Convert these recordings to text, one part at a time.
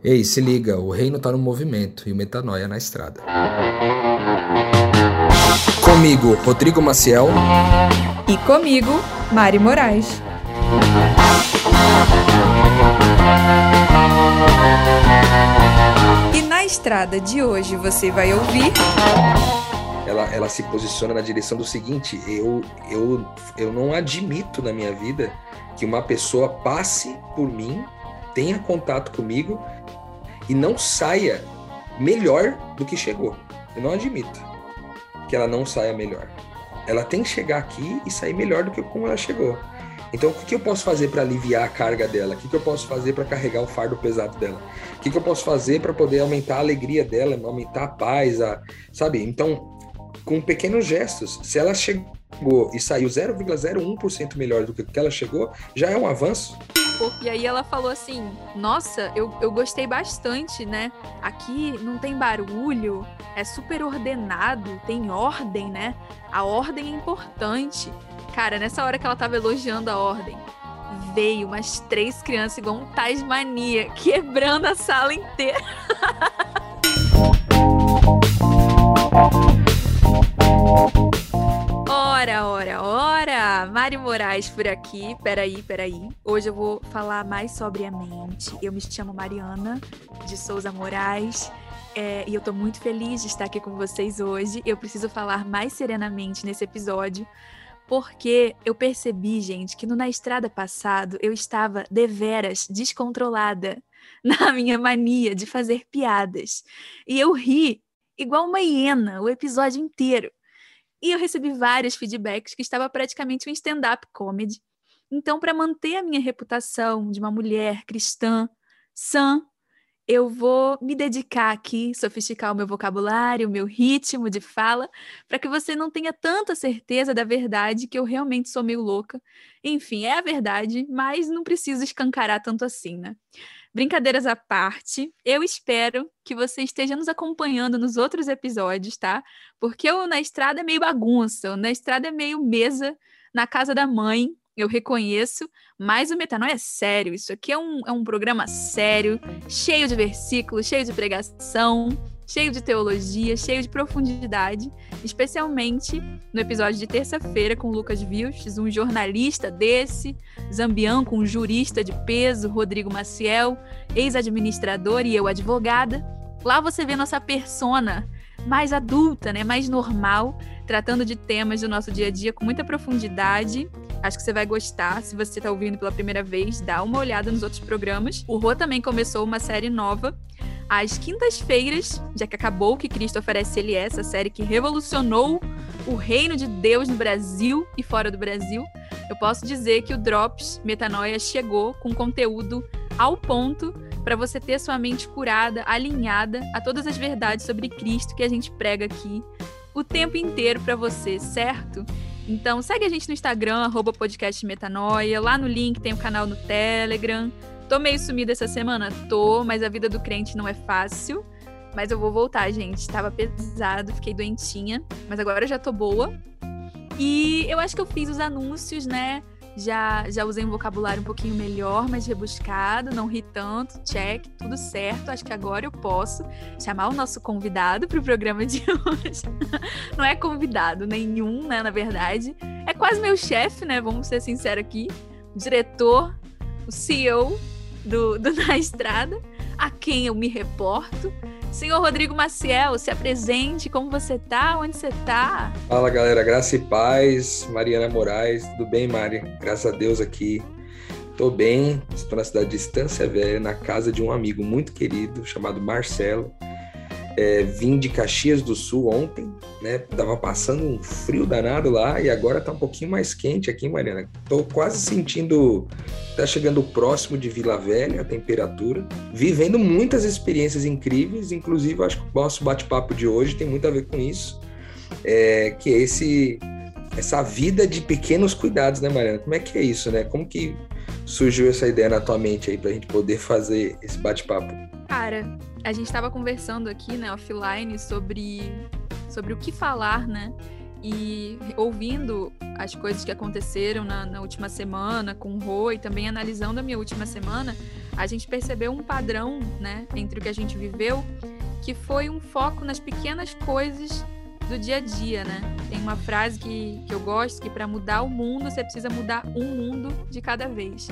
Ei, se liga, o reino tá no movimento e o metanoia na estrada. Comigo, Rodrigo Maciel. E comigo, Mari Moraes. E na estrada de hoje você vai ouvir. Ela, ela se posiciona na direção do seguinte: eu, eu, eu não admito na minha vida que uma pessoa passe por mim, tenha contato comigo e não saia melhor do que chegou. Eu não admito que ela não saia melhor. Ela tem que chegar aqui e sair melhor do que como ela chegou. Então, o que eu posso fazer para aliviar a carga dela? O que eu posso fazer para carregar o fardo pesado dela? O que eu posso fazer para poder aumentar a alegria dela, aumentar a paz, a, sabe? Então, com pequenos gestos, se ela chegou e saiu 0,01% melhor do que ela chegou, já é um avanço. E aí ela falou assim: Nossa, eu, eu gostei bastante, né? Aqui não tem barulho, é super ordenado, tem ordem, né? A ordem é importante. Cara, nessa hora que ela tava elogiando a ordem, veio umas três crianças igual um Tasmania, quebrando a sala inteira. Moraes por aqui. Peraí, peraí. Hoje eu vou falar mais sobriamente. Eu me chamo Mariana de Souza Moraes. É, e eu tô muito feliz de estar aqui com vocês hoje. Eu preciso falar mais serenamente nesse episódio, porque eu percebi, gente, que no Na Estrada passado eu estava deveras descontrolada na minha mania de fazer piadas. E eu ri igual uma hiena o episódio inteiro. E eu recebi vários feedbacks que estava praticamente um stand-up comedy. Então, para manter a minha reputação de uma mulher cristã, sã, eu vou me dedicar aqui, sofisticar o meu vocabulário, o meu ritmo de fala, para que você não tenha tanta certeza da verdade que eu realmente sou meio louca. Enfim, é a verdade, mas não preciso escancarar tanto assim, né? Brincadeiras à parte, eu espero que você esteja nos acompanhando nos outros episódios, tá? Porque o Na Estrada é meio bagunça, Na Estrada é meio mesa na casa da mãe, eu reconheço, mas o Metanoia é sério. Isso aqui é um, é um programa sério, cheio de versículos, cheio de pregação, cheio de teologia, cheio de profundidade, especialmente no episódio de terça-feira com Lucas Vilches, um jornalista desse, Zambian com um jurista de peso, Rodrigo Maciel, ex-administrador e eu advogada. Lá você vê nossa persona mais adulta, né, mais normal, tratando de temas do nosso dia a dia com muita profundidade. Acho que você vai gostar. Se você está ouvindo pela primeira vez, dá uma olhada nos outros programas. O Rô também começou uma série nova às quintas-feiras, já que acabou que Cristo oferece ele é, essa série que revolucionou o reino de Deus no Brasil e fora do Brasil, eu posso dizer que o Drops Metanoia chegou com conteúdo ao ponto para você ter sua mente curada, alinhada a todas as verdades sobre Cristo que a gente prega aqui o tempo inteiro para você, certo? Então segue a gente no Instagram, arroba podcast Metanoia, lá no link tem o canal no Telegram, Tô meio sumida essa semana? Tô, mas a vida do crente não é fácil. Mas eu vou voltar, gente. Tava pesado, fiquei doentinha, mas agora já tô boa. E eu acho que eu fiz os anúncios, né? Já, já usei um vocabulário um pouquinho melhor, mais rebuscado, não ri tanto, check, tudo certo. Acho que agora eu posso chamar o nosso convidado para o programa de hoje. Não é convidado nenhum, né? Na verdade, é quase meu chefe, né? Vamos ser sinceros aqui. Diretor, o CEO do, do Na Estrada, a quem eu me reporto. Senhor Rodrigo Maciel, se apresente, como você tá, onde você tá? Fala galera, graça e paz, Mariana Moraes, tudo bem Mari? Graças a Deus aqui, tô bem, estou na cidade de Estância Velha, na casa de um amigo muito querido, chamado Marcelo, é, vim de Caxias do Sul ontem, né? Tava passando um frio danado lá e agora tá um pouquinho mais quente aqui, Mariana. Tô quase sentindo, tá chegando próximo de Vila Velha a temperatura. Vivendo muitas experiências incríveis, inclusive acho que o nosso bate-papo de hoje tem muito a ver com isso, é, que é esse essa vida de pequenos cuidados, né, Mariana? Como é que é isso, né? Como que surgiu essa ideia na tua mente aí pra gente poder fazer esse bate-papo? Cara, a gente estava conversando aqui, né, offline, sobre, sobre o que falar, né? E ouvindo as coisas que aconteceram na, na última semana com o Rô e também analisando a minha última semana, a gente percebeu um padrão, né, entre o que a gente viveu, que foi um foco nas pequenas coisas do dia a dia, né? Tem uma frase que, que eu gosto, que para mudar o mundo, você precisa mudar um mundo de cada vez.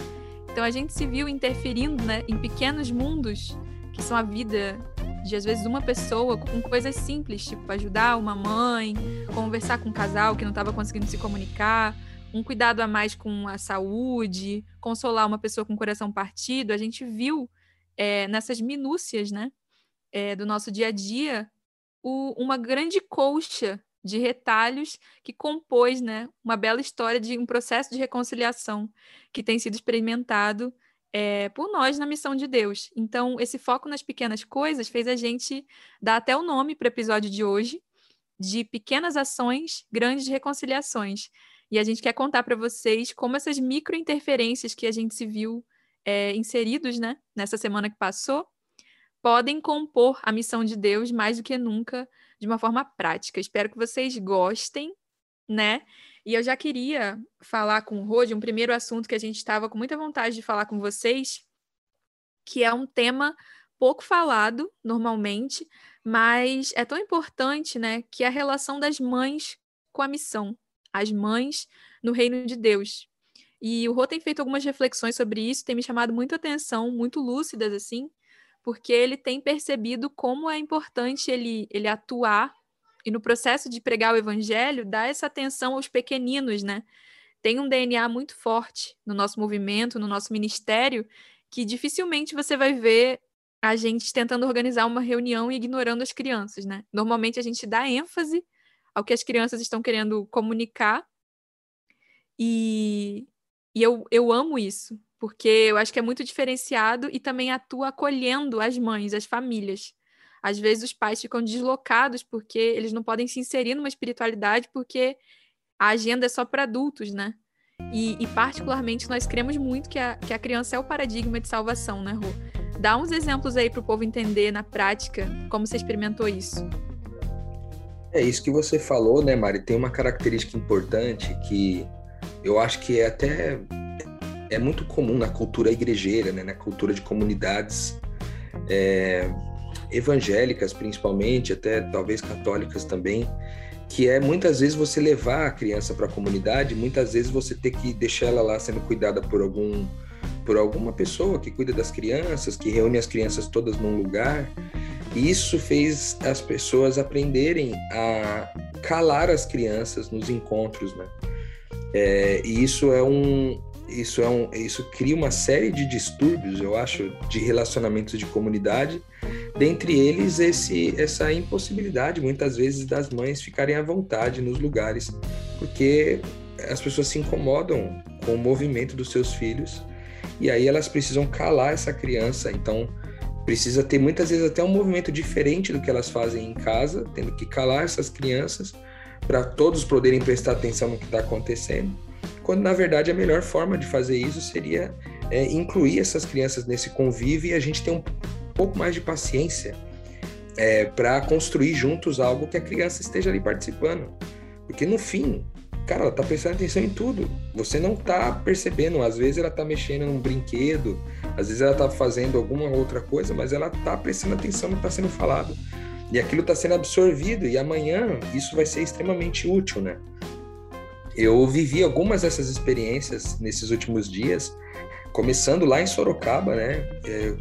Então a gente se viu interferindo, né, em pequenos mundos, que são a vida de às vezes uma pessoa com coisas simples, tipo ajudar uma mãe, conversar com um casal que não estava conseguindo se comunicar, um cuidado a mais com a saúde, consolar uma pessoa com o coração partido. A gente viu é, nessas minúcias, né, é, do nosso dia a dia, o, uma grande colcha de retalhos que compôs, né, uma bela história de um processo de reconciliação que tem sido experimentado é, por nós na missão de Deus. Então, esse foco nas pequenas coisas fez a gente dar até o nome para o episódio de hoje, de pequenas ações, grandes reconciliações. E a gente quer contar para vocês como essas microinterferências que a gente se viu é, inseridos né, nessa semana que passou podem compor a missão de Deus mais do que nunca de uma forma prática. Espero que vocês gostem, né? E eu já queria falar com o Rô de um primeiro assunto que a gente estava com muita vontade de falar com vocês, que é um tema pouco falado normalmente, mas é tão importante, né, que é a relação das mães com a missão, as mães no reino de Deus. E o Rô tem feito algumas reflexões sobre isso, tem me chamado muita atenção, muito lúcidas assim, porque ele tem percebido como é importante ele, ele atuar e no processo de pregar o evangelho, dá essa atenção aos pequeninos, né? Tem um DNA muito forte no nosso movimento, no nosso ministério, que dificilmente você vai ver a gente tentando organizar uma reunião e ignorando as crianças, né? Normalmente a gente dá ênfase ao que as crianças estão querendo comunicar. E, e eu, eu amo isso, porque eu acho que é muito diferenciado e também atua acolhendo as mães, as famílias às vezes os pais ficam deslocados porque eles não podem se inserir numa espiritualidade porque a agenda é só para adultos, né? E, e, particularmente nós cremos muito que a, que a criança é o paradigma de salvação, né, Rô? Dá uns exemplos aí para o povo entender na prática como você experimentou isso. É isso que você falou, né, Mari? Tem uma característica importante que eu acho que é até é muito comum na cultura igrejeira, né, na cultura de comunidades. É, evangélicas principalmente, até talvez católicas também, que é muitas vezes você levar a criança para a comunidade, muitas vezes você ter que deixar ela lá sendo cuidada por algum por alguma pessoa que cuida das crianças, que reúne as crianças todas num lugar. E isso fez as pessoas aprenderem a calar as crianças nos encontros, né? É, e isso é um, isso é um, isso cria uma série de distúrbios, eu acho, de relacionamentos de comunidade. Dentre eles, esse, essa impossibilidade, muitas vezes, das mães ficarem à vontade nos lugares, porque as pessoas se incomodam com o movimento dos seus filhos e aí elas precisam calar essa criança. Então, precisa ter muitas vezes até um movimento diferente do que elas fazem em casa, tendo que calar essas crianças para todos poderem prestar atenção no que está acontecendo quando na verdade a melhor forma de fazer isso seria é, incluir essas crianças nesse convívio e a gente ter um pouco mais de paciência é, para construir juntos algo que a criança esteja ali participando. Porque no fim, cara, ela tá prestando atenção em tudo. Você não tá percebendo, às vezes ela tá mexendo num brinquedo, às vezes ela tá fazendo alguma outra coisa, mas ela tá prestando atenção no que tá sendo falado. E aquilo está sendo absorvido, e amanhã isso vai ser extremamente útil, né? Eu vivi algumas dessas experiências nesses últimos dias, começando lá em Sorocaba, né? É,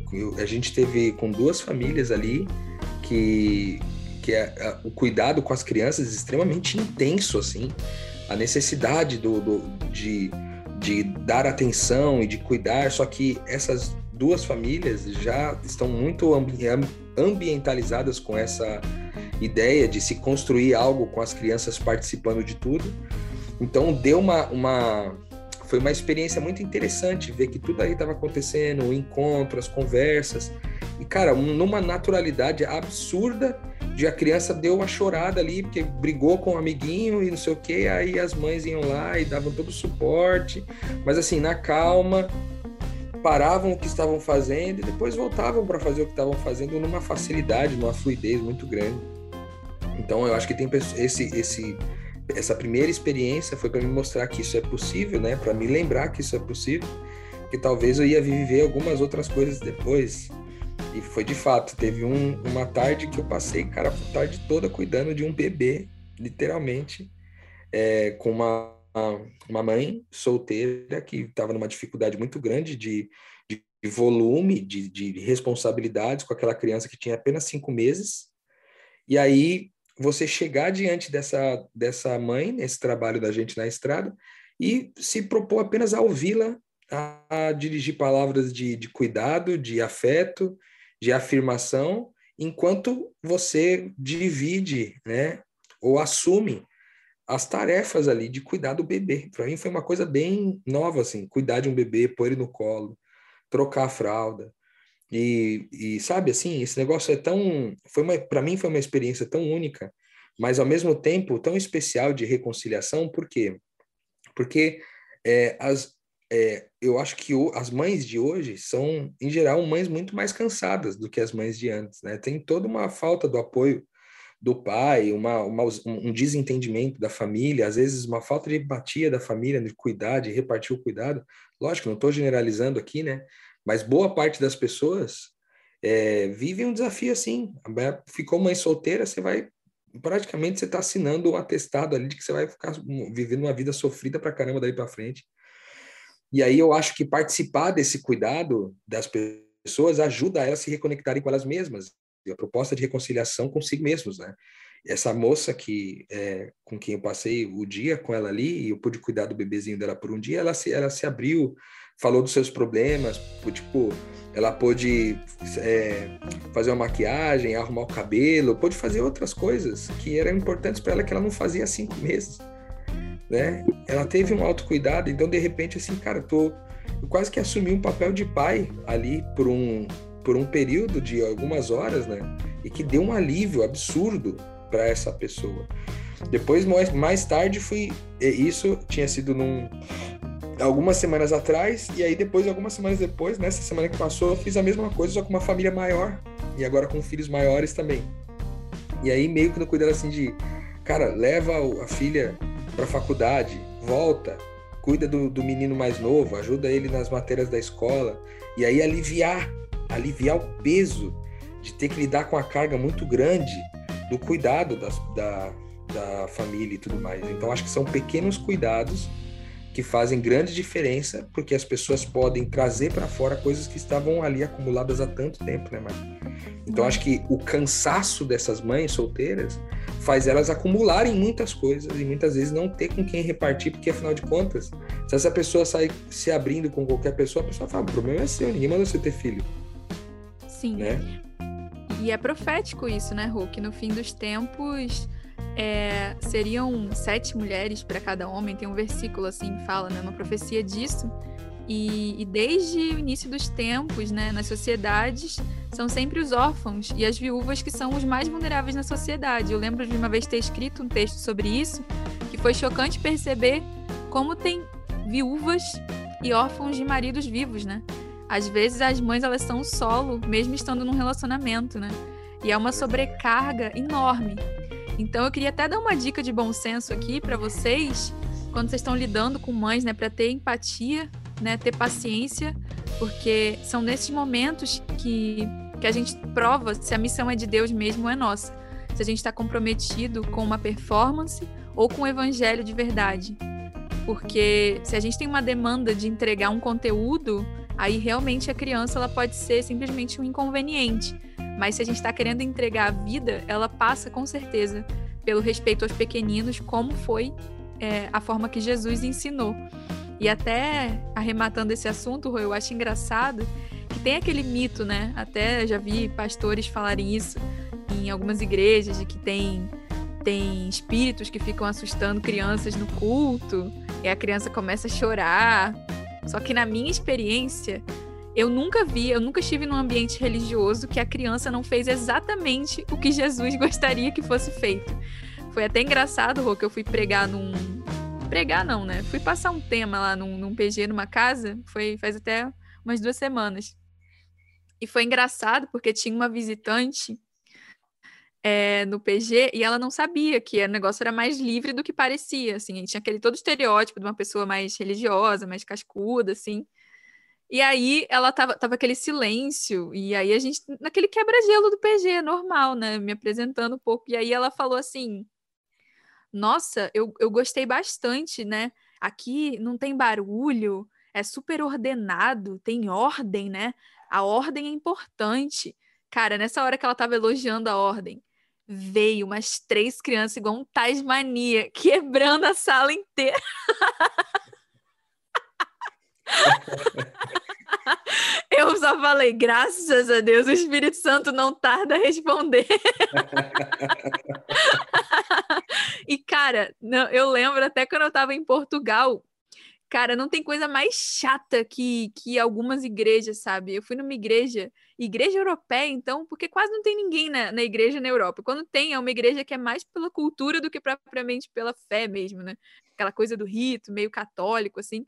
a gente teve com duas famílias ali que, que é, o cuidado com as crianças é extremamente intenso, assim. A necessidade do, do, de, de dar atenção e de cuidar, só que essas duas famílias já estão muito ambientalizadas com essa ideia de se construir algo com as crianças participando de tudo. Então deu uma, uma foi uma experiência muito interessante ver que tudo aí estava acontecendo, o encontro, as conversas. E cara, numa naturalidade absurda de a criança deu uma chorada ali porque brigou com um amiguinho e não sei o que, aí as mães iam lá e davam todo o suporte, mas assim, na calma, paravam o que estavam fazendo e depois voltavam para fazer o que estavam fazendo numa facilidade, numa fluidez muito grande. Então eu acho que tem esse esse essa primeira experiência foi para me mostrar que isso é possível, né? Para me lembrar que isso é possível. que talvez eu ia viver algumas outras coisas depois. E foi de fato, teve um, uma tarde que eu passei, cara, a tarde toda cuidando de um bebê, literalmente, é, com uma, uma mãe solteira que estava numa dificuldade muito grande de, de volume, de, de responsabilidades com aquela criança que tinha apenas cinco meses. E aí você chegar diante dessa, dessa mãe, nesse trabalho da gente na estrada, e se propor apenas a ouvi-la, a, a, dirigir palavras de, de cuidado, de afeto, de afirmação, enquanto você divide, né, ou assume as tarefas ali de cuidar do bebê. Para mim foi uma coisa bem nova, assim, cuidar de um bebê, pôr ele no colo, trocar a fralda. E, e sabe, assim, esse negócio é tão, foi para mim foi uma experiência tão única, mas ao mesmo tempo tão especial de reconciliação, por quê? Porque é, as, é, eu acho que o, as mães de hoje são, em geral, mães muito mais cansadas do que as mães de antes, né? Tem toda uma falta do apoio do pai, uma, uma, um desentendimento da família, às vezes uma falta de empatia da família, de cuidar, de repartir o cuidado. Lógico, não estou generalizando aqui, né? Mas boa parte das pessoas é, vive um desafio assim. Ficou mãe solteira, você vai praticamente você está assinando um atestado ali de que você vai ficar vivendo uma vida sofrida para caramba daí para frente. E aí eu acho que participar desse cuidado das pessoas ajuda elas a se reconectarem com elas mesmas. E a proposta de reconciliação consigo mesmos, né? Essa moça que é, com quem eu passei o dia com ela ali e eu pude cuidar do bebezinho dela por um dia, ela se, ela se abriu, falou dos seus problemas, tipo, ela pôde é, fazer uma maquiagem, arrumar o cabelo, pôde fazer outras coisas que eram importantes para ela que ela não fazia há cinco meses né? Ela teve um autocuidado, então de repente assim, cara, tô eu quase que assumi um papel de pai ali por um por um período de algumas horas, né? E que deu um alívio absurdo para essa pessoa. Depois mais, mais tarde fui isso tinha sido num algumas semanas atrás e aí depois algumas semanas depois, nessa semana que passou, eu fiz a mesma coisa só com uma família maior e agora com filhos maiores também. E aí meio que no cuidado assim de, cara, leva a filha para a faculdade, volta, cuida do, do menino mais novo, ajuda ele nas matérias da escola, e aí aliviar, aliviar o peso de ter que lidar com a carga muito grande do cuidado das, da, da família e tudo mais. Então, acho que são pequenos cuidados que fazem grande diferença, porque as pessoas podem trazer para fora coisas que estavam ali acumuladas há tanto tempo, né, Mari? Então, acho que o cansaço dessas mães solteiras faz elas acumularem muitas coisas e muitas vezes não ter com quem repartir, porque afinal de contas, se essa pessoa sair se abrindo com qualquer pessoa, a pessoa fala: o problema é seu, ninguém manda você ter filho. Sim. Né? E é profético isso, né, Hulk? No fim dos tempos é, seriam sete mulheres para cada homem. Tem um versículo assim que fala, né, uma profecia disso. E, e, desde o início dos tempos, né, nas sociedades, são sempre os órfãos e as viúvas que são os mais vulneráveis na sociedade. Eu lembro de uma vez ter escrito um texto sobre isso, que foi chocante perceber como tem viúvas e órfãos de maridos vivos, né? Às vezes as mães elas são solo, mesmo estando num relacionamento, né? E é uma sobrecarga enorme. Então eu queria até dar uma dica de bom senso aqui para vocês, quando vocês estão lidando com mães, né, para ter empatia, né, ter paciência, porque são nesses momentos que que a gente prova se a missão é de Deus mesmo ou é nossa. Se a gente está comprometido com uma performance ou com o evangelho de verdade. Porque se a gente tem uma demanda de entregar um conteúdo, aí realmente a criança ela pode ser simplesmente um inconveniente. Mas se a gente está querendo entregar a vida, ela passa com certeza pelo respeito aos pequeninos, como foi é, a forma que Jesus ensinou. E até arrematando esse assunto, eu acho engraçado que tem aquele mito, né? Até já vi pastores falarem isso em algumas igrejas, de que tem, tem espíritos que ficam assustando crianças no culto, e a criança começa a chorar. Só que na minha experiência, eu nunca vi, eu nunca estive num ambiente religioso que a criança não fez exatamente o que Jesus gostaria que fosse feito. Foi até engraçado, Rô, que eu fui pregar num. Pregar não, né? Fui passar um tema lá num, num PG numa casa, foi faz até umas duas semanas. E foi engraçado porque tinha uma visitante é, no PG e ela não sabia que o negócio era mais livre do que parecia, assim, tinha aquele todo estereótipo de uma pessoa mais religiosa, mais cascuda, assim. E aí ela tava, tava aquele silêncio, e aí a gente, naquele quebra-gelo do PG, normal, né? Me apresentando um pouco. E aí ela falou assim: Nossa, eu, eu gostei bastante, né? Aqui não tem barulho, é super ordenado, tem ordem, né? A ordem é importante. Cara, nessa hora que ela tava elogiando a ordem, veio umas três crianças igual um Tasmania, quebrando a sala inteira. Eu só falei, graças a Deus, o Espírito Santo não tarda a responder. e, cara, eu lembro até quando eu estava em Portugal, cara, não tem coisa mais chata que, que algumas igrejas, sabe? Eu fui numa igreja, igreja europeia, então, porque quase não tem ninguém na, na igreja na Europa. Quando tem, é uma igreja que é mais pela cultura do que propriamente pela fé mesmo, né? Aquela coisa do rito, meio católico, assim.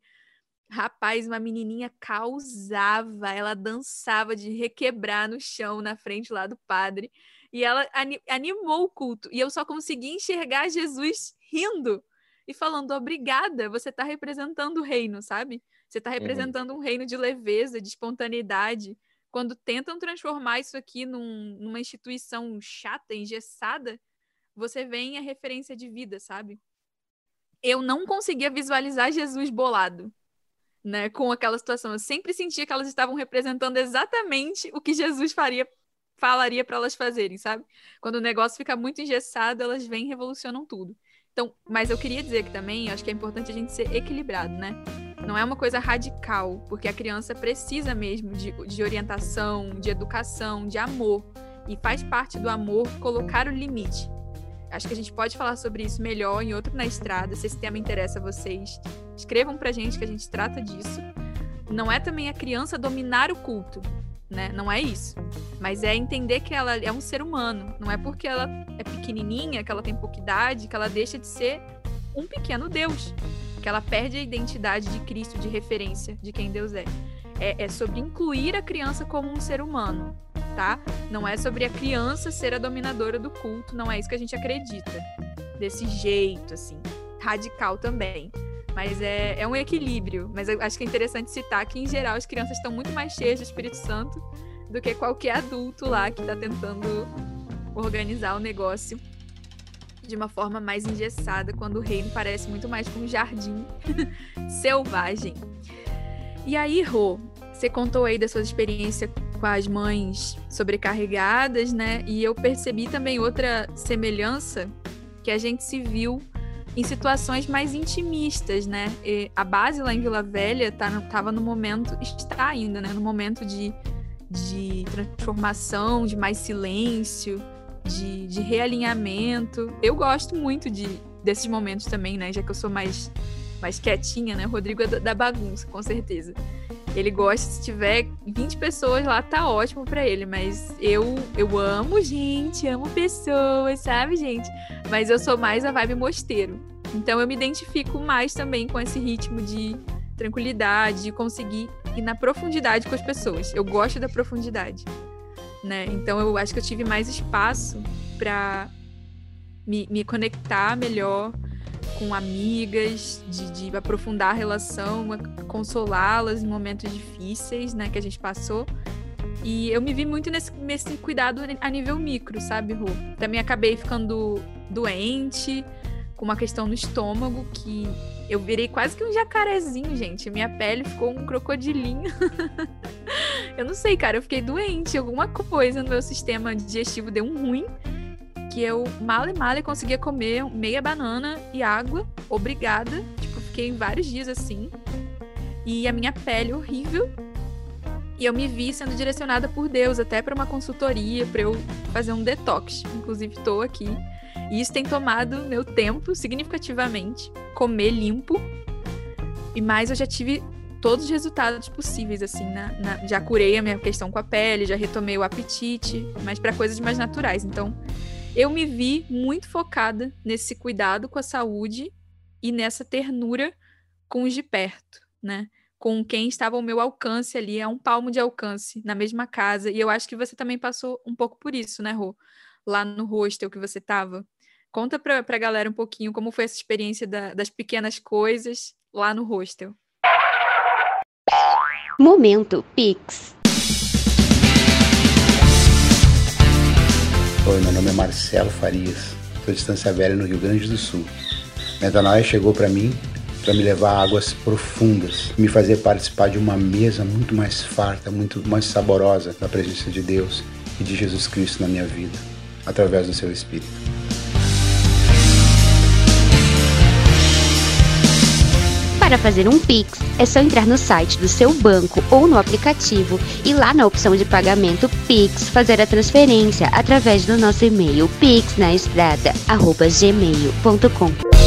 Rapaz, uma menininha causava, ela dançava de requebrar no chão na frente lá do padre. E ela animou o culto. E eu só consegui enxergar Jesus rindo e falando: obrigada, você está representando o reino, sabe? Você está uhum. representando uhum. um reino de leveza, de espontaneidade. Quando tentam transformar isso aqui num, numa instituição chata, engessada, você vê em a referência de vida, sabe? Eu não conseguia visualizar Jesus bolado né, com aquela situação. Eu sempre sentia que elas estavam representando exatamente o que Jesus faria, falaria para elas fazerem, sabe? Quando o negócio fica muito engessado, elas vêm e revolucionam tudo. Então, mas eu queria dizer que também acho que é importante a gente ser equilibrado, né? Não é uma coisa radical, porque a criança precisa mesmo de, de orientação, de educação, de amor. E faz parte do amor colocar o limite. Acho que a gente pode falar sobre isso melhor em outro na estrada, se esse tema interessa a vocês. Escrevam pra gente que a gente trata disso. Não é também a criança dominar o culto, né? Não é isso. Mas é entender que ela é um ser humano. Não é porque ela é pequenininha, que ela tem pouca idade, que ela deixa de ser um pequeno Deus. Que ela perde a identidade de Cristo, de referência de quem Deus é. É, é sobre incluir a criança como um ser humano tá? Não é sobre a criança ser a dominadora do culto, não é isso que a gente acredita. Desse jeito, assim, radical também. Mas é, é um equilíbrio. Mas acho que é interessante citar que, em geral, as crianças estão muito mais cheias do Espírito Santo do que qualquer adulto lá que está tentando organizar o negócio de uma forma mais engessada, quando o reino parece muito mais com um jardim selvagem. E aí, Rô, você contou aí da sua experiência com as mães sobrecarregadas, né? E eu percebi também outra semelhança que a gente se viu em situações mais intimistas, né? E a base lá em Vila Velha tá tava no momento, está ainda, né? No momento de, de transformação, de mais silêncio, de, de realinhamento. Eu gosto muito de, desses momentos também, né? Já que eu sou mais, mais quietinha, né? O Rodrigo é da bagunça, com certeza. Ele gosta, se tiver 20 pessoas lá, tá ótimo para ele. Mas eu, eu amo gente, amo pessoas, sabe, gente? Mas eu sou mais a vibe mosteiro. Então eu me identifico mais também com esse ritmo de tranquilidade, de conseguir ir na profundidade com as pessoas. Eu gosto da profundidade, né? Então eu acho que eu tive mais espaço para me, me conectar melhor com amigas, de, de aprofundar a relação, consolá-las em momentos difíceis, né, que a gente passou. E eu me vi muito nesse, nesse cuidado a nível micro, sabe, Rô? Também acabei ficando doente, com uma questão no estômago, que eu virei quase que um jacarezinho, gente. Minha pele ficou um crocodilinho. eu não sei, cara, eu fiquei doente, alguma coisa no meu sistema digestivo deu um ruim que eu mal e mal conseguia comer meia banana e água, obrigada. Tipo, fiquei vários dias assim. E a minha pele horrível. E eu me vi sendo direcionada por Deus até para uma consultoria, para eu fazer um detox. Inclusive, estou aqui. E isso tem tomado meu tempo significativamente. Comer limpo. E mais eu já tive todos os resultados possíveis, assim, na, na, já curei a minha questão com a pele, já retomei o apetite, mas para coisas mais naturais. Então, eu me vi muito focada nesse cuidado com a saúde e nessa ternura com os de perto, né? Com quem estava ao meu alcance ali, a um palmo de alcance, na mesma casa. E eu acho que você também passou um pouco por isso, né, Rô? Lá no hostel que você estava. Conta para a galera um pouquinho como foi essa experiência da, das pequenas coisas lá no hostel. Momento Pix. Oi, meu nome é Marcelo Farias, sou de Estância Velha, no Rio Grande do Sul. Metanoia chegou para mim para me levar a águas profundas, me fazer participar de uma mesa muito mais farta, muito mais saborosa da presença de Deus e de Jesus Cristo na minha vida, através do seu Espírito. Para fazer um Pix, é só entrar no site do seu banco ou no aplicativo e lá na opção de pagamento Pix fazer a transferência através do nosso e-mail pixnaestrada@gmail.com.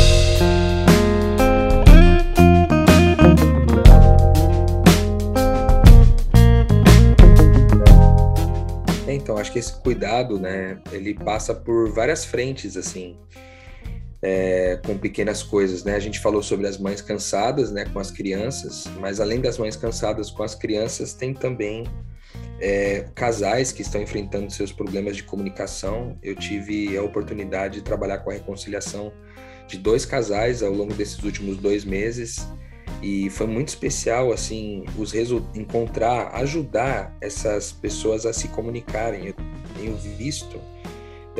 acho que esse cuidado, né, ele passa por várias frentes, assim, é, com pequenas coisas, né? A gente falou sobre as mães cansadas, né, com as crianças, mas além das mães cansadas com as crianças, tem também é, casais que estão enfrentando seus problemas de comunicação. Eu tive a oportunidade de trabalhar com a reconciliação de dois casais ao longo desses últimos dois meses e foi muito especial assim os encontrar ajudar essas pessoas a se comunicarem eu tenho visto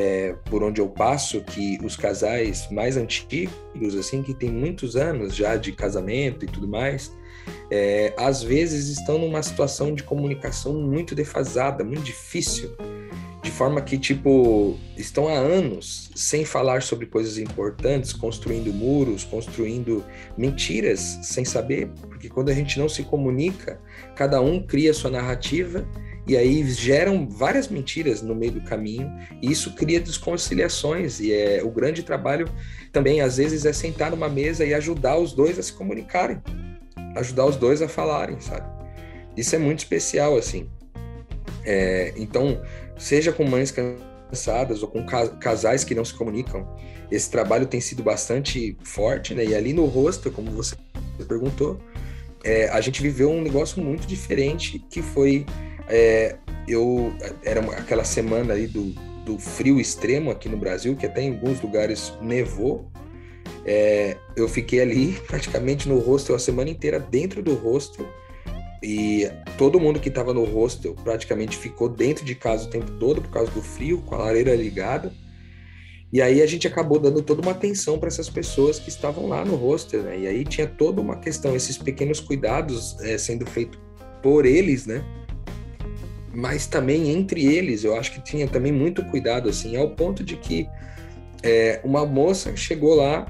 é, por onde eu passo que os casais mais antigos assim que tem muitos anos já de casamento e tudo mais é, às vezes estão numa situação de comunicação muito defasada muito difícil. De forma que, tipo, estão há anos sem falar sobre coisas importantes, construindo muros, construindo mentiras, sem saber, porque quando a gente não se comunica, cada um cria sua narrativa e aí geram várias mentiras no meio do caminho, e isso cria desconciliações, e é o grande trabalho também, às vezes, é sentar numa mesa e ajudar os dois a se comunicarem, ajudar os dois a falarem, sabe? Isso é muito especial, assim. É, então, seja com mães cansadas ou com casais que não se comunicam, esse trabalho tem sido bastante forte, né? E ali no rosto, como você perguntou, é, a gente viveu um negócio muito diferente que foi é, eu era aquela semana aí do, do frio extremo aqui no Brasil, que até em alguns lugares nevou. É, eu fiquei ali praticamente no hostel a semana inteira dentro do hostel e todo mundo que estava no hostel praticamente ficou dentro de casa o tempo todo por causa do frio, com a lareira ligada. E aí a gente acabou dando toda uma atenção para essas pessoas que estavam lá no hostel, né? E aí tinha toda uma questão, esses pequenos cuidados é, sendo feitos por eles, né? Mas também entre eles, eu acho que tinha também muito cuidado, assim, ao ponto de que é, uma moça chegou lá,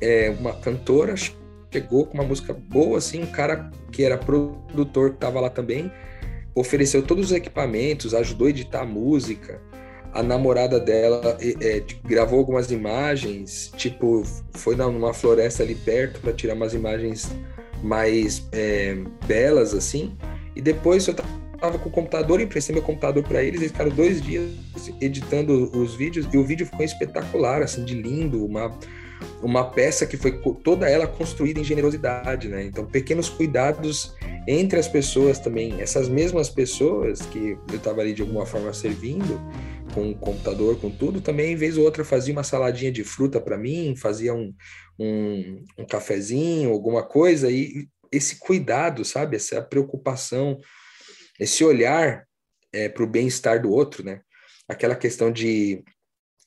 é, uma cantora chegou com uma música boa, assim, um cara que era produtor que estava lá também, ofereceu todos os equipamentos, ajudou a editar a música. A namorada dela é, gravou algumas imagens, tipo, foi numa floresta ali perto para tirar umas imagens mais é, belas, assim. E depois eu tava com o computador, emprestei meu computador para eles, eles ficaram dois dias editando os vídeos e o vídeo ficou espetacular, assim, de lindo, uma uma peça que foi toda ela construída em generosidade, né? Então, pequenos cuidados entre as pessoas também. Essas mesmas pessoas que eu estava ali de alguma forma servindo, com o computador, com tudo, também, vez ou outra, fazia uma saladinha de fruta para mim, fazia um, um, um cafezinho, alguma coisa, e esse cuidado, sabe? Essa preocupação, esse olhar é, para o bem-estar do outro, né? Aquela questão de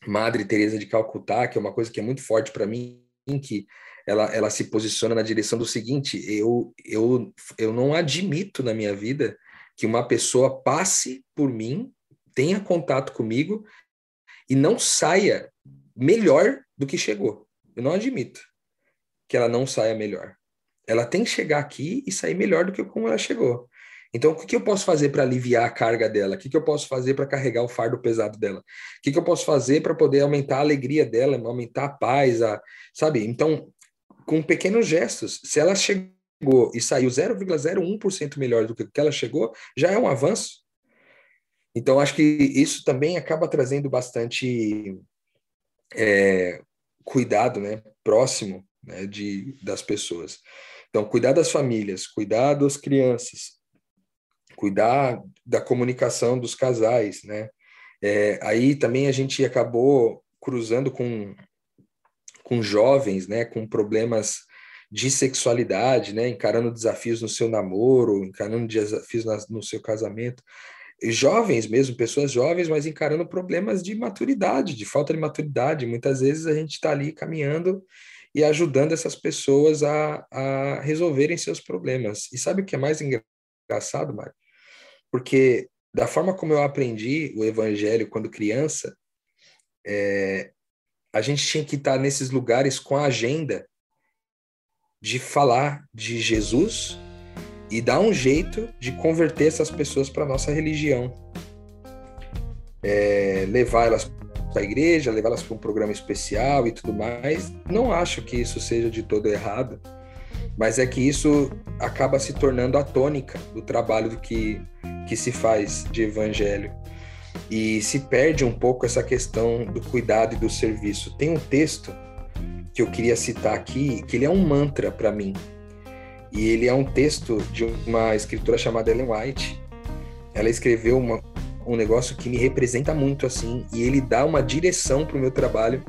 Madre Teresa de Calcutá, que é uma coisa que é muito forte para mim, que ela, ela se posiciona na direção do seguinte: eu, eu, eu não admito na minha vida que uma pessoa passe por mim, tenha contato comigo e não saia melhor do que chegou. Eu não admito que ela não saia melhor. Ela tem que chegar aqui e sair melhor do que como ela chegou. Então, o que, eu posso fazer para aliviar a carga dela? O que, eu posso fazer para carregar o fardo pesado dela? O que, que eu posso fazer para poder aumentar a alegria dela, aumentar a paz, a, sabe? Então, com pequenos gestos, se ela chegou e saiu 0,01% melhor do que ela chegou, já é um avanço. Então, acho que isso também acaba trazendo bastante é, cuidado, né? Próximo né? De, das pessoas. Então, cuidar das famílias, cuidar das crianças, cuidar da comunicação dos casais, né? É, aí também a gente acabou cruzando com, com jovens, né, com problemas de sexualidade, né? Encarando desafios no seu namoro, encarando desafios no seu casamento. Jovens mesmo, pessoas jovens, mas encarando problemas de maturidade, de falta de maturidade. Muitas vezes a gente está ali caminhando e ajudando essas pessoas a, a resolverem seus problemas. E sabe o que é mais engraçado, Mário? Porque da forma como eu aprendi o evangelho quando criança, é, a gente tinha que estar nesses lugares com a agenda de falar de Jesus e dar um jeito de converter essas pessoas para nossa religião. É, levar elas para a igreja, levar elas para um programa especial e tudo mais. Não acho que isso seja de todo errado, mas é que isso acaba se tornando a tônica do trabalho que, que se faz de evangelho. E se perde um pouco essa questão do cuidado e do serviço. Tem um texto que eu queria citar aqui, que ele é um mantra para mim. E ele é um texto de uma escritora chamada Ellen White. Ela escreveu uma, um negócio que me representa muito assim, e ele dá uma direção para o meu trabalho.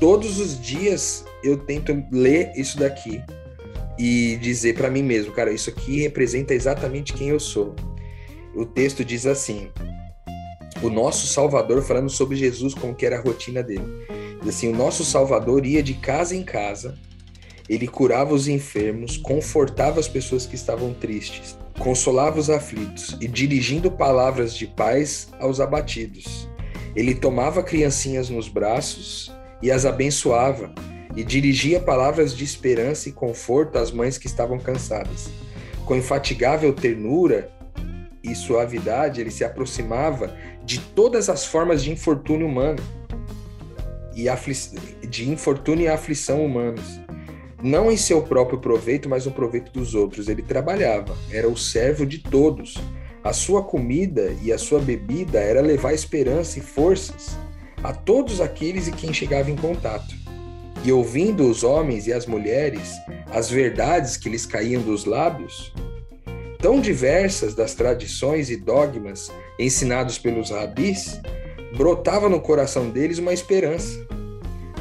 Todos os dias eu tento ler isso daqui e dizer para mim mesmo, cara, isso aqui representa exatamente quem eu sou. O texto diz assim: o nosso Salvador falando sobre Jesus como que era a rotina dele assim, o nosso Salvador ia de casa em casa, ele curava os enfermos, confortava as pessoas que estavam tristes, consolava os aflitos e dirigindo palavras de paz aos abatidos. Ele tomava criancinhas nos braços e as abençoava, e dirigia palavras de esperança e conforto às mães que estavam cansadas. Com infatigável ternura e suavidade, ele se aproximava de todas as formas de infortúnio humano e de infortúnio e aflição humanos. Não em seu próprio proveito, mas no proveito dos outros. Ele trabalhava, era o servo de todos. A sua comida e a sua bebida era levar esperança e forças a todos aqueles e quem chegava em contato. E ouvindo os homens e as mulheres as verdades que lhes caíam dos lábios, tão diversas das tradições e dogmas ensinados pelos rabis, brotava no coração deles uma esperança.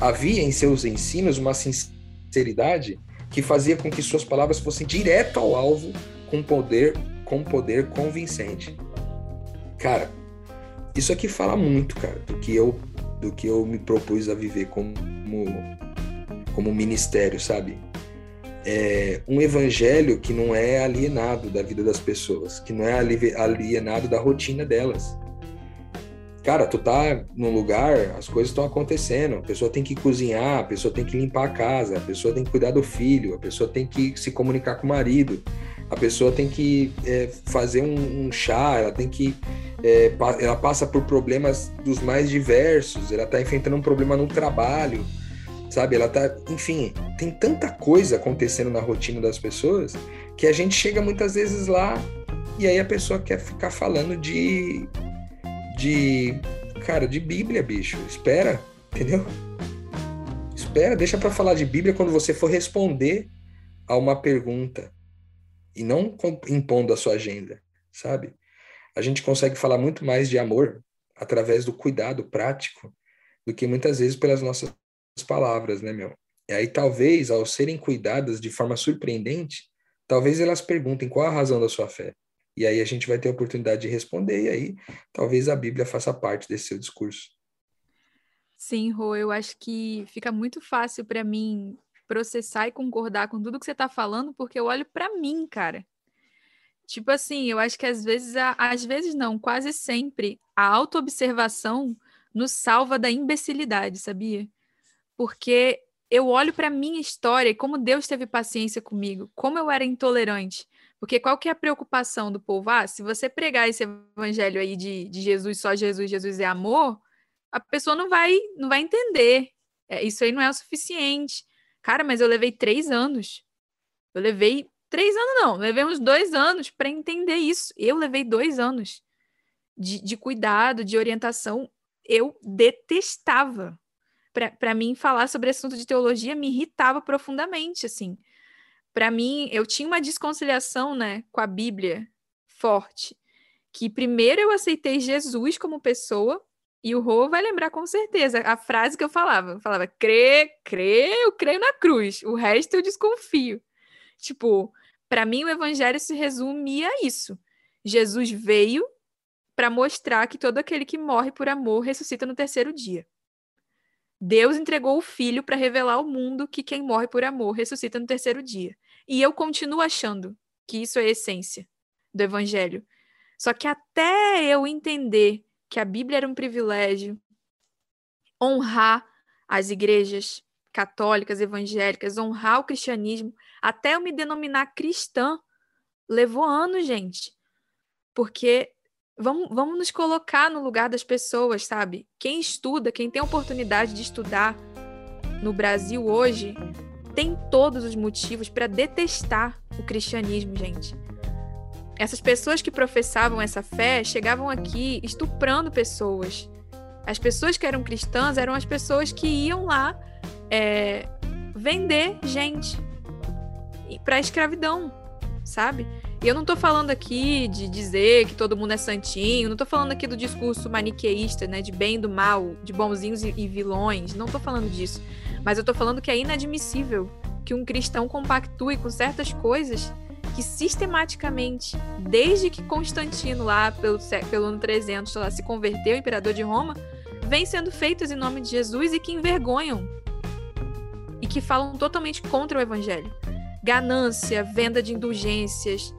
Havia em seus ensinos uma sinceridade que fazia com que suas palavras fossem direto ao alvo com poder, com poder convincente. Cara, isso aqui fala muito, cara, do que eu do que eu me propus a viver como como ministério, sabe? É um evangelho que não é alienado da vida das pessoas, que não é alienado da rotina delas. Cara, tu tá num lugar, as coisas estão acontecendo, a pessoa tem que cozinhar, a pessoa tem que limpar a casa, a pessoa tem que cuidar do filho, a pessoa tem que se comunicar com o marido, a pessoa tem que é, fazer um, um, chá, ela tem que. É, ela passa por problemas dos mais diversos, ela tá enfrentando um problema no trabalho, sabe? Ela tá. Enfim, tem tanta coisa acontecendo na rotina das pessoas que a gente chega muitas vezes lá e aí a pessoa quer ficar falando de de, cara, de Bíblia, bicho. Espera, entendeu? Espera, deixa para falar de Bíblia quando você for responder a uma pergunta e não impondo a sua agenda, sabe? A gente consegue falar muito mais de amor através do cuidado prático do que muitas vezes pelas nossas palavras, né, meu? E aí talvez ao serem cuidadas de forma surpreendente, talvez elas perguntem qual a razão da sua fé. E aí a gente vai ter a oportunidade de responder, e aí talvez a Bíblia faça parte desse seu discurso. Sim, Rô, eu acho que fica muito fácil para mim processar e concordar com tudo que você está falando, porque eu olho para mim, cara. Tipo assim, eu acho que às vezes, às vezes não, quase sempre, a autoobservação nos salva da imbecilidade, sabia? Porque eu olho para minha história e como Deus teve paciência comigo, como eu era intolerante, porque qual que é a preocupação do povo? Ah, se você pregar esse evangelho aí de, de Jesus, só Jesus, Jesus é amor, a pessoa não vai, não vai entender. É, isso aí não é o suficiente. Cara, mas eu levei três anos. Eu levei três anos, não, levei uns dois anos para entender isso. Eu levei dois anos de, de cuidado, de orientação. Eu detestava. Para mim, falar sobre assunto de teologia me irritava profundamente, assim para mim, eu tinha uma desconciliação, né, com a Bíblia forte. Que primeiro eu aceitei Jesus como pessoa, E o Rô vai lembrar com certeza a frase que eu falava. Eu falava, crê, crê, eu creio na cruz. O resto eu desconfio. Tipo, para mim o evangelho se resumia a isso. Jesus veio para mostrar que todo aquele que morre por amor ressuscita no terceiro dia. Deus entregou o filho para revelar ao mundo que quem morre por amor ressuscita no terceiro dia. E eu continuo achando que isso é a essência do evangelho. Só que até eu entender que a Bíblia era um privilégio, honrar as igrejas católicas, evangélicas, honrar o cristianismo, até eu me denominar cristã, levou anos, gente. Porque vamos, vamos nos colocar no lugar das pessoas, sabe? Quem estuda, quem tem a oportunidade de estudar no Brasil hoje, tem todos os motivos para detestar o cristianismo, gente. Essas pessoas que professavam essa fé chegavam aqui estuprando pessoas. As pessoas que eram cristãs eram as pessoas que iam lá é, vender gente para escravidão, sabe? E eu não estou falando aqui de dizer que todo mundo é santinho, não estou falando aqui do discurso maniqueísta, né, de bem e do mal, de bonzinhos e, vilões, não estou falando disso. Mas eu estou falando que é inadmissível que um cristão compactue com certas coisas que sistematicamente, desde que Constantino, lá pelo, pelo ano 300, lá, se converteu, imperador de Roma, vem sendo feitas em nome de Jesus e que envergonham e que falam totalmente contra o evangelho. Ganância, venda de indulgências,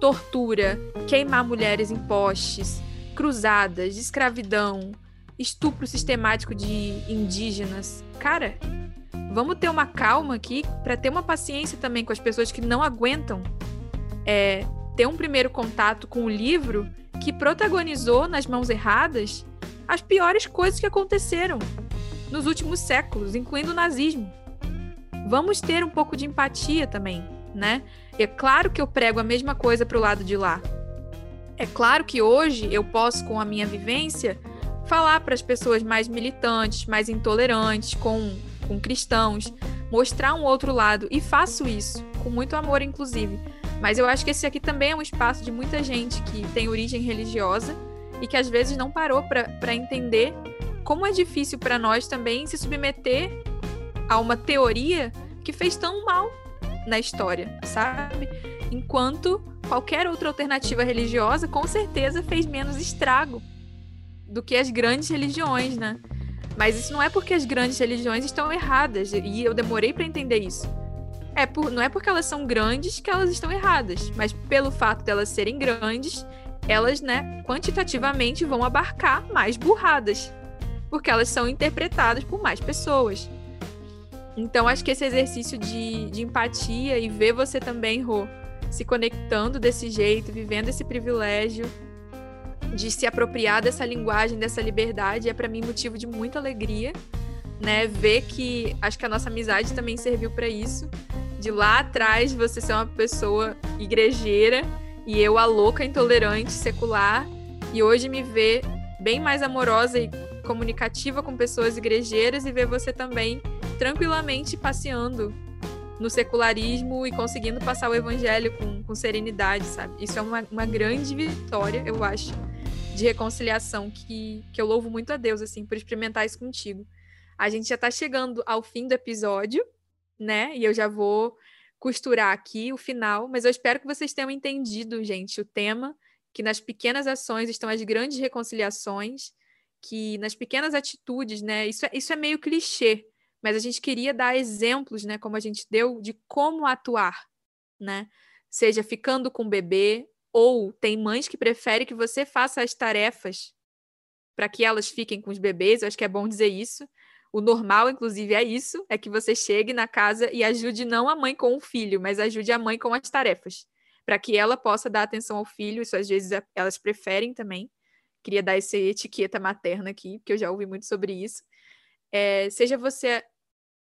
tortura, queimar mulheres em postes, cruzadas, escravidão, estupro sistemático de indígenas. Cara, vamos ter uma calma aqui para ter uma paciência também com as pessoas que não aguentam é, ter um primeiro contato com o livro que protagonizou nas mãos erradas as piores coisas que aconteceram nos últimos séculos, incluindo o nazismo. Vamos ter um pouco de empatia também, né? É claro que eu prego a mesma coisa para o lado de lá. É claro que hoje eu posso, com a minha vivência, falar para as pessoas mais militantes, mais intolerantes, com, com cristãos, mostrar um outro lado. E faço isso, com muito amor, inclusive. Mas eu acho que esse aqui também é um espaço de muita gente que tem origem religiosa e que às vezes não parou para entender como é difícil para nós também se submeter a uma teoria que fez tão mal na história, sabe? Enquanto qualquer outra alternativa religiosa com certeza fez menos estrago do que as grandes religiões, né? Mas isso não é porque as grandes religiões estão erradas e eu demorei para entender isso é por, não é porque elas são grandes que elas estão erradas, mas pelo fato delas serem grandes, elas, né, quantitativamente vão abarcar mais burradas, porque elas são interpretadas por mais pessoas. Então, acho que esse exercício de, de empatia e ver você também, Rô, se conectando desse jeito, vivendo esse privilégio de se apropriar dessa linguagem, dessa liberdade, é para mim motivo de muita alegria, né? Ver que acho que a nossa amizade também serviu para isso de lá atrás você ser uma pessoa igrejeira e eu a louca, intolerante, secular, e hoje me ver bem mais amorosa e comunicativa com pessoas igrejeiras e ver você também tranquilamente passeando no secularismo e conseguindo passar o evangelho com, com serenidade, sabe? Isso é uma, uma grande vitória, eu acho, de reconciliação que, que eu louvo muito a Deus, assim, por experimentar isso contigo. A gente já está chegando ao fim do episódio né? E eu já vou costurar aqui o final, mas eu espero que vocês tenham entendido, gente, o tema, que nas pequenas ações estão as grandes reconciliações, que nas pequenas atitudes, né? Isso é, isso é meio clichê, mas a gente queria dar exemplos, né, como a gente deu, de como atuar, né? Seja ficando com o bebê, ou tem mães que preferem que você faça as tarefas para que elas fiquem com os bebês, eu acho que é bom dizer isso. O normal, inclusive, é isso: é que você chegue na casa e ajude não a mãe com o filho, mas ajude a mãe com as tarefas, para que ela possa dar atenção ao filho. Isso às vezes elas preferem também. Queria dar essa etiqueta materna aqui, porque eu já ouvi muito sobre isso. É, seja você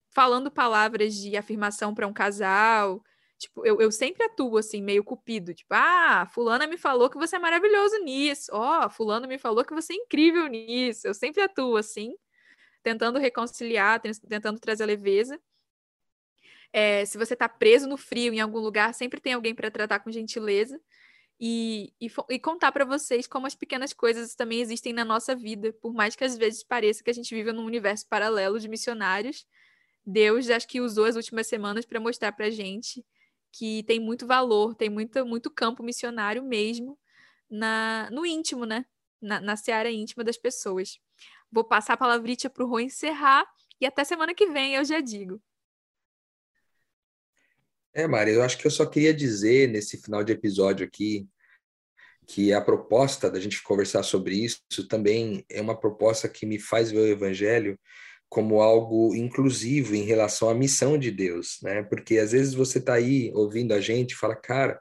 falando palavras de afirmação para um casal, Tipo, eu, eu sempre atuo assim, meio cupido. Tipo, ah, fulana me falou que você é maravilhoso nisso. Ó, oh, fulano me falou que você é incrível nisso. Eu sempre atuo assim tentando reconciliar, tentando trazer leveza. É, se você está preso no frio em algum lugar, sempre tem alguém para tratar com gentileza. E, e, e contar para vocês como as pequenas coisas também existem na nossa vida, por mais que às vezes pareça que a gente vive num universo paralelo de missionários. Deus acho que usou as últimas semanas para mostrar para gente que tem muito valor, tem muito, muito campo missionário mesmo na, no íntimo, né? Na, na seara íntima das pessoas. Vou passar a palavrinha para o Rô encerrar e até semana que vem eu já digo. É, Mari, eu acho que eu só queria dizer nesse final de episódio aqui que a proposta da gente conversar sobre isso também é uma proposta que me faz ver o evangelho como algo inclusivo em relação à missão de Deus, né? Porque às vezes você tá aí ouvindo a gente e fala, cara,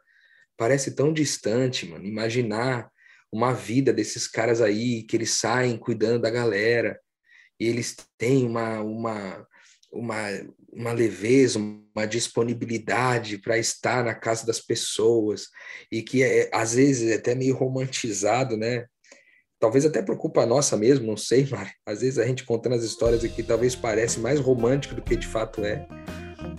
parece tão distante, mano, imaginar uma vida desses caras aí que eles saem cuidando da galera e eles têm uma uma uma, uma leveza, uma disponibilidade para estar na casa das pessoas e que é, às vezes é até meio romantizado, né? Talvez até por culpa nossa mesmo, não sei, Mari. Às vezes a gente contando as histórias aqui talvez parece mais romântico do que de fato é.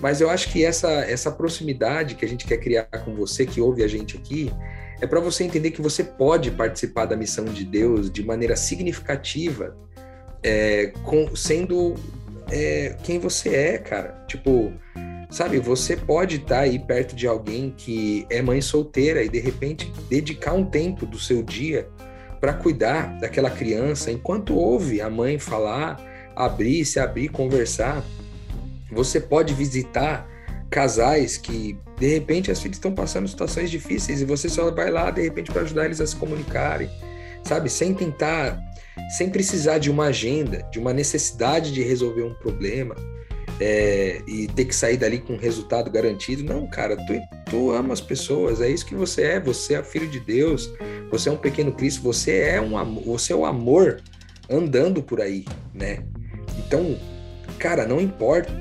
Mas eu acho que essa, essa proximidade que a gente quer criar com você, que ouve a gente aqui, é para você entender que você pode participar da missão de Deus de maneira significativa, é, com, sendo é, quem você é, cara. Tipo, sabe, você pode estar tá aí perto de alguém que é mãe solteira e de repente dedicar um tempo do seu dia para cuidar daquela criança enquanto ouve a mãe falar, abrir, se abrir, conversar. Você pode visitar casais que de repente as filhas estão passando situações difíceis e você só vai lá de repente para ajudar eles a se comunicarem, sabe? Sem tentar sem precisar de uma agenda, de uma necessidade de resolver um problema é, e ter que sair dali com um resultado garantido. Não, cara, tu, tu ama as pessoas, é isso que você é. Você é filho de Deus, você é um pequeno Cristo, você é um você é o amor andando por aí, né? Então, cara, não importa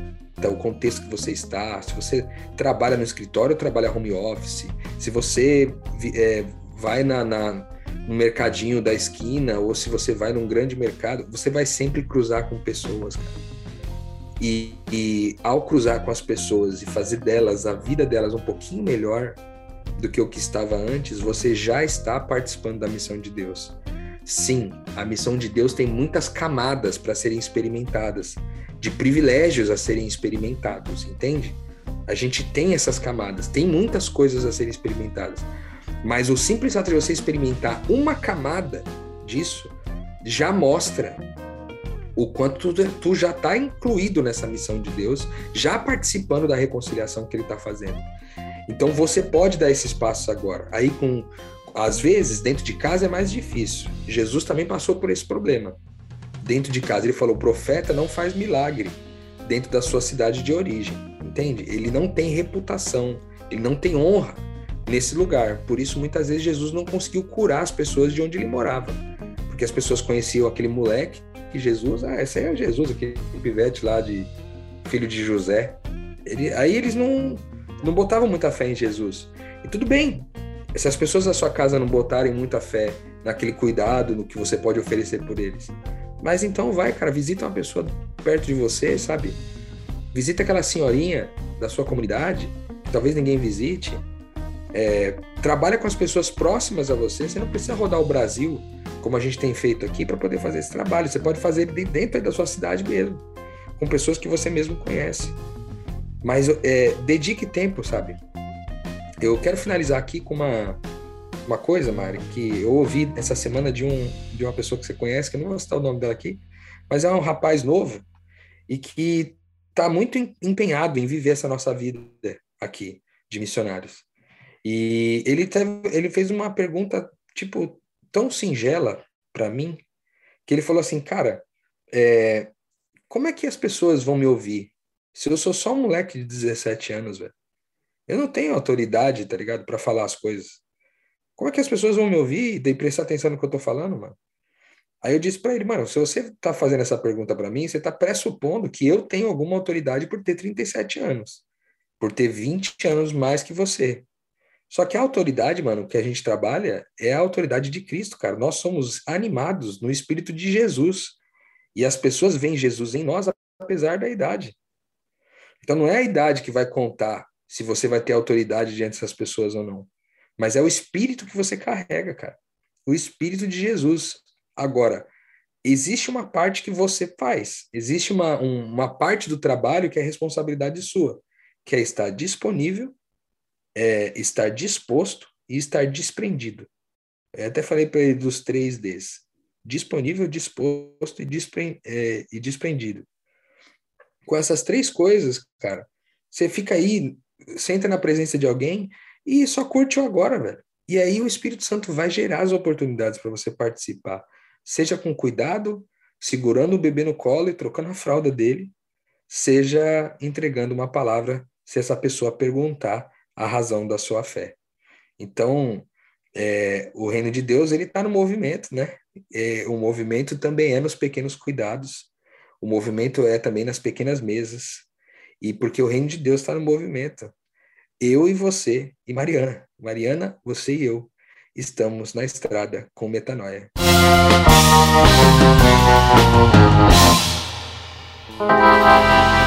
o contexto que você está, se você trabalha no escritório ou trabalha home office, se você é, vai na, na, no mercadinho da esquina ou se você vai num grande mercado, você vai sempre cruzar com pessoas, cara. E, e, ao cruzar com as pessoas e fazer delas a vida delas um pouquinho melhor do que o que estava antes, você já está participando da missão de Deus. Sim, a missão de Deus tem muitas camadas para serem experimentadas, de privilégios a serem experimentados, entende? A gente tem essas camadas, tem muitas coisas a serem experimentadas. Mas o simples fato de você experimentar uma camada disso já mostra o quanto tu, tu já está incluído nessa missão de Deus, já participando da reconciliação que Ele está fazendo. Então você pode dar esses passos agora. Aí com às vezes dentro de casa é mais difícil. Jesus também passou por esse problema. Dentro de casa ele falou: "O profeta não faz milagre dentro da sua cidade de origem". Entende? Ele não tem reputação, ele não tem honra nesse lugar. Por isso, muitas vezes, Jesus não conseguiu curar as pessoas de onde ele morava. Porque as pessoas conheciam aquele moleque, que Jesus, ah, esse é Jesus, aquele pivete lá de filho de José. Ele, aí eles não, não botavam muita fé em Jesus. E tudo bem, se as pessoas da sua casa não botarem muita fé naquele cuidado, no que você pode oferecer por eles. Mas então vai, cara, visita uma pessoa perto de você, sabe? Visita aquela senhorinha da sua comunidade, que talvez ninguém visite, é, trabalha com as pessoas próximas a você, você não precisa rodar o Brasil, como a gente tem feito aqui, para poder fazer esse trabalho. Você pode fazer ele dentro da sua cidade mesmo, com pessoas que você mesmo conhece. Mas é, dedique tempo, sabe? Eu quero finalizar aqui com uma, uma coisa, Mari, que eu ouvi essa semana de, um, de uma pessoa que você conhece, que eu não vou citar o nome dela aqui, mas é um rapaz novo e que está muito empenhado em viver essa nossa vida aqui de missionários. E ele, teve, ele fez uma pergunta, tipo, tão singela para mim, que ele falou assim, cara, é, como é que as pessoas vão me ouvir se eu sou só um moleque de 17 anos, velho? Eu não tenho autoridade, tá ligado, para falar as coisas. Como é que as pessoas vão me ouvir e prestar atenção no que eu tô falando, mano? Aí eu disse para ele, mano, se você tá fazendo essa pergunta para mim, você tá pressupondo que eu tenho alguma autoridade por ter 37 anos, por ter 20 anos mais que você. Só que a autoridade, mano, que a gente trabalha é a autoridade de Cristo, cara. Nós somos animados no espírito de Jesus. E as pessoas veem Jesus em nós apesar da idade. Então não é a idade que vai contar se você vai ter autoridade diante dessas pessoas ou não. mas é o espírito que você carrega, cara. O espírito de Jesus. Agora, existe uma parte que você faz, existe uma, um, uma parte do trabalho que é responsabilidade sua, que é estar disponível, é, estar disposto e estar desprendido. Eu até falei para ele dos três Ds: disponível, disposto e, despre, é, e desprendido. Com essas três coisas, cara, você fica aí, senta na presença de alguém e só curte o agora, velho. E aí o Espírito Santo vai gerar as oportunidades para você participar seja com cuidado, segurando o bebê no colo e trocando a fralda dele, seja entregando uma palavra se essa pessoa perguntar a razão da sua fé. Então, é, o reino de Deus ele está no movimento, né? É, o movimento também é nos pequenos cuidados. O movimento é também nas pequenas mesas. E porque o reino de Deus está no movimento. Eu e você e Mariana. Mariana, você e eu estamos na estrada com metanoia. Música